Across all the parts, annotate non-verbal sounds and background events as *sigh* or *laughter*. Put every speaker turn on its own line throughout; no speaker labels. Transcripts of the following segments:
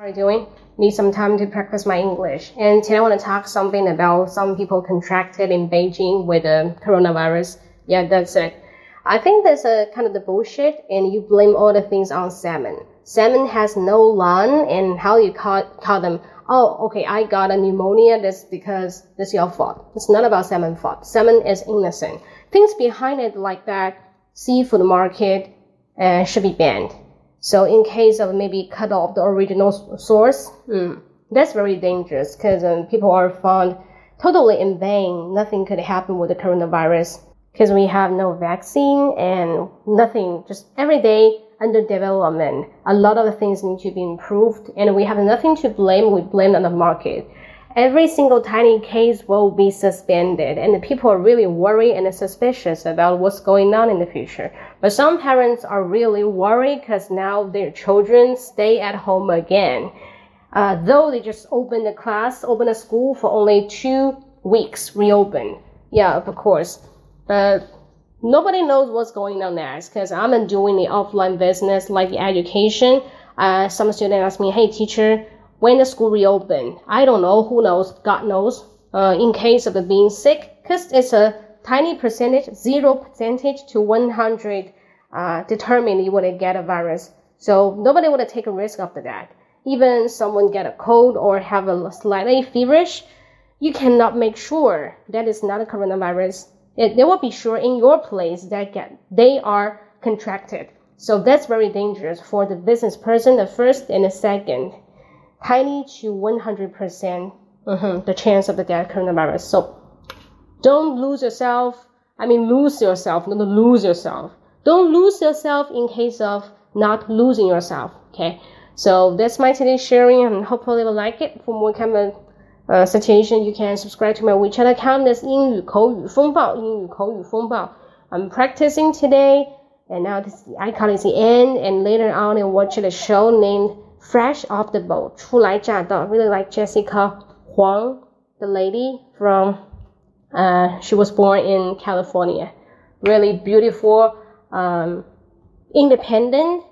How are you doing? Need some time to practice my English. And today I want to talk something about some people contracted in Beijing with the coronavirus. Yeah, that's it. I think that's a kind of the bullshit, and you blame all the things on salmon. Salmon has no lung, and how you call, call them? Oh, okay, I got a pneumonia. That's because that's your fault. It's not about salmon fault. Salmon is innocent. Things behind it like that, seafood market, uh, should be banned. So in case of maybe cut off the original source, mm, that's very dangerous because um, people are found totally in vain. Nothing could happen with the coronavirus because we have no vaccine and nothing, just every day under development. A lot of the things need to be improved and we have nothing to blame. We blame on the market every single tiny case will be suspended and the people are really worried and suspicious about what's going on in the future. But some parents are really worried because now their children stay at home again. Uh, though they just opened the class, opened the school for only two weeks, reopened. Yeah, of course. But nobody knows what's going on next because I'm doing the offline business like education. Uh, some student asked me, hey teacher, when the school reopen. I don't know, who knows, God knows, uh, in case of being sick, because it's a tiny percentage, zero percentage to 100, uh, determine you would get a virus. So nobody would take a risk after that. Even someone get a cold or have a slightly feverish, you cannot make sure that it's not a coronavirus. It, they will be sure in your place that get, they are contracted. So that's very dangerous for the business person, the first and the second tiny to 100% percent mm-hmm, the chance of the death coronavirus. So don't lose yourself. I mean, lose yourself, not lose yourself. Don't lose yourself in case of not losing yourself. Okay. So that's my today's sharing and hopefully you will like it. For more kind of uh, situation, you can subscribe to my WeChat account. That's 英语口语风暴,英语口语风暴. I'm practicing today and now this icon is the end and later on I watch the show named fresh off the boat, 初来乍到. Really like Jessica Huang, the lady from, uh, she was born in California. Really beautiful, um, independent,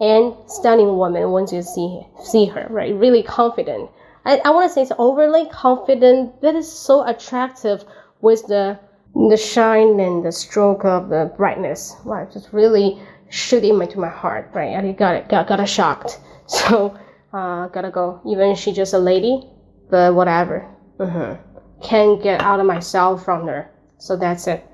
and stunning woman once you see see her, right? Really confident. I, I want to say it's overly confident, but it's so attractive with the the shine and the stroke of the brightness. Wow, just really shooting into my heart, right? I got it, got got shocked. *laughs* So, uh, gotta go. Even she's just a lady, but whatever. Mm-hmm. Can't get out of myself from her. So that's it.